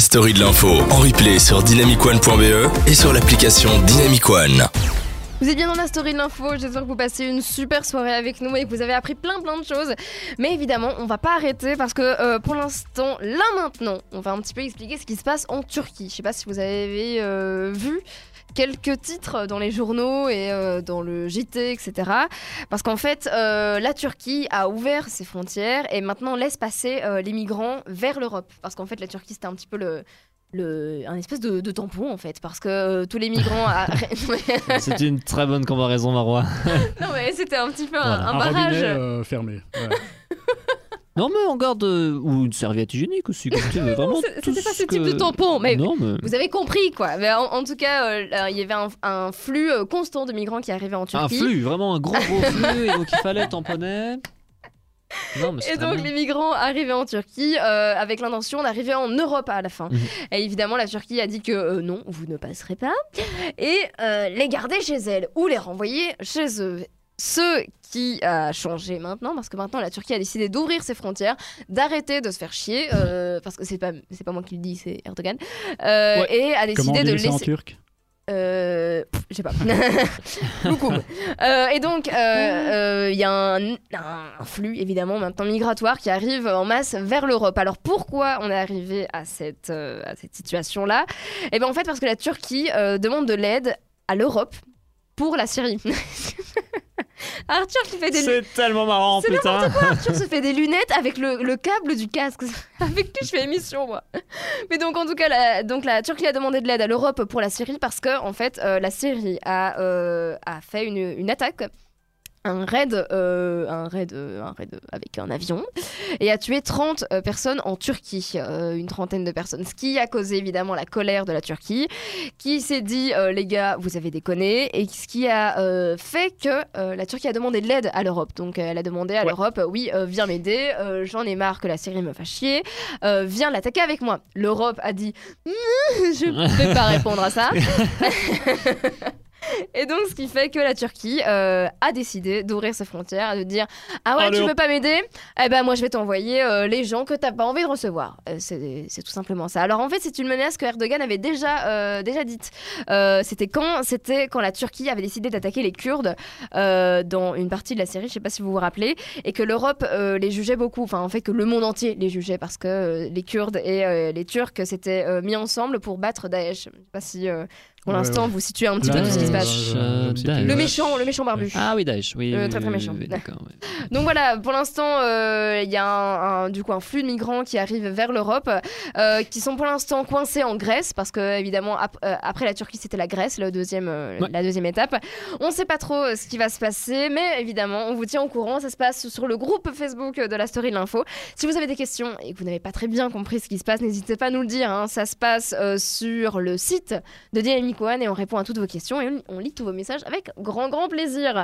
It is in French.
story de l'info en replay sur dynamicone.be et sur l'application Dynamic One. Vous êtes bien dans la story de l'info, j'espère que vous passez une super soirée avec nous et que vous avez appris plein plein de choses. Mais évidemment, on va pas arrêter parce que euh, pour l'instant, là maintenant, on va un petit peu expliquer ce qui se passe en Turquie. Je sais pas si vous avez euh, vu quelques titres dans les journaux et euh, dans le JT, etc. Parce qu'en fait, euh, la Turquie a ouvert ses frontières et maintenant laisse passer euh, les migrants vers l'Europe. Parce qu'en fait, la Turquie, c'était un petit peu le... Le, un espèce de, de tampon en fait parce que euh, tous les migrants a- C'est une très bonne comparaison, Marois. non mais c'était un petit peu un- Voilà. un, Un barrage robinet euh, fermé. ouais. Non, mais on garde. euh, ou une serviette hygiénique aussi, comme tu veux. Vraiment. C'est- tout c'était pas ce type que- de tampon mais Non, mais. vous avez compris quoi mais en, en tout cas euh, là, il y avait un, un flux euh, constant de migrants qui arrivaient en Un Turquie flux, vraiment un gros gros flux, et donc il fallait tamponner. Non, Et donc bien. les migrants arrivaient en Turquie euh, avec l'intention d'arriver en Europe à la fin. Mhm. Et évidemment la Turquie a dit que euh, non, vous ne passerez pas. Et euh, les garder chez elle ou les renvoyer chez eux. Ce qui a changé maintenant, parce que maintenant la Turquie a décidé d'ouvrir ses frontières, d'arrêter de se faire chier, euh, parce que c'est pas c'est pas moi qui le dis, c'est Erdogan, euh, Ouais. et a Comment décidé de dit ça en laisser. turc Euh, je sais pas. Beaucoup. Euh, et donc, il y a un, un flux, évidemment, maintenant migratoire qui arrive en masse vers l'Europe. Alors, pourquoi on est arrivé à cette, euh, à cette situation-là? Eh bien, en fait, parce que la Turquie euh, demande de l'aide à l'Europe pour la Syrie. Arthur qui fait des C'est tellement marrant, putain. Arthur se fait des lunettes avec le, le câble du casque. avec qui je fais émission, moi. Mais donc, en tout cas, la, donc, la Turquie a demandé de l'aide à l'Europe pour la Syrie parce que, en fait, euh, la Syrie a, euh, a fait une, une attaque. Un raid, euh, un, raid, euh, un raid avec un avion et a tué 30 euh, personnes en Turquie, une trentaine de personnes, ce qui a causé évidemment la colère de la Turquie, qui s'est dit les gars vous avez déconné et ce qui a fait que la Turquie a demandé de l'aide à l'Europe. Donc elle a demandé à l'Europe oui viens m'aider, j'en ai marre que la Syrie me fasse chier, viens l'attaquer avec moi. L'Europe a dit je ne vais pas répondre à ça. Et donc, ce qui fait que la Turquie euh, a décidé d'ouvrir ses frontières, de dire Ah ouais, Allez, tu veux pas m'aider? Eh ben, moi, je vais t'envoyer euh, les gens que t'as pas envie de recevoir. Euh, c'est c'est tout simplement ça. Alors, en fait, c'est une menace que Erdogan avait déjà, déjà dite. C'était quand, c'était quand la Turquie avait décidé d'attaquer les Kurdes dans une partie de la Syrie, je sais pas si vous vous rappelez, et que l'Europe les jugeait beaucoup. Enfin, en fait, que le monde entier les jugeait parce que les Kurdes et les Turcs s'étaient mis ensemble pour battre Daesh. Je sais pas si. Euh, pour l'instant, ouais. vous situez un petit peu tout ce qui se euh, passe. situe. Le méchant, le méchant barbu. Ah oui, Daesh, oui. Euh, très, très méchant. oui, D'accord. ouais. Donc voilà, pour l'instant, euh, il y a un, un- du coup un flux de migrants qui arrivent vers l'Europe, euh, qui sont pour l'instant coincés en Grèce, parce que évidemment ap- euh, après la Turquie c'était la Grèce, le deuxième, euh, Ouais. la deuxième étape. On ne sait pas trop euh, ce qui va se passer, mais évidemment on vous tient au courant. Ça se passe sur le groupe Facebook de la Story de l'info. Si vous avez des questions et que vous n'avez pas très bien compris ce qui se passe, n'hésitez pas à nous le dire. hein. Ça se passe euh, sur le site de Et on répond à toutes vos questions et on lit tous vos messages avec grand grand plaisir.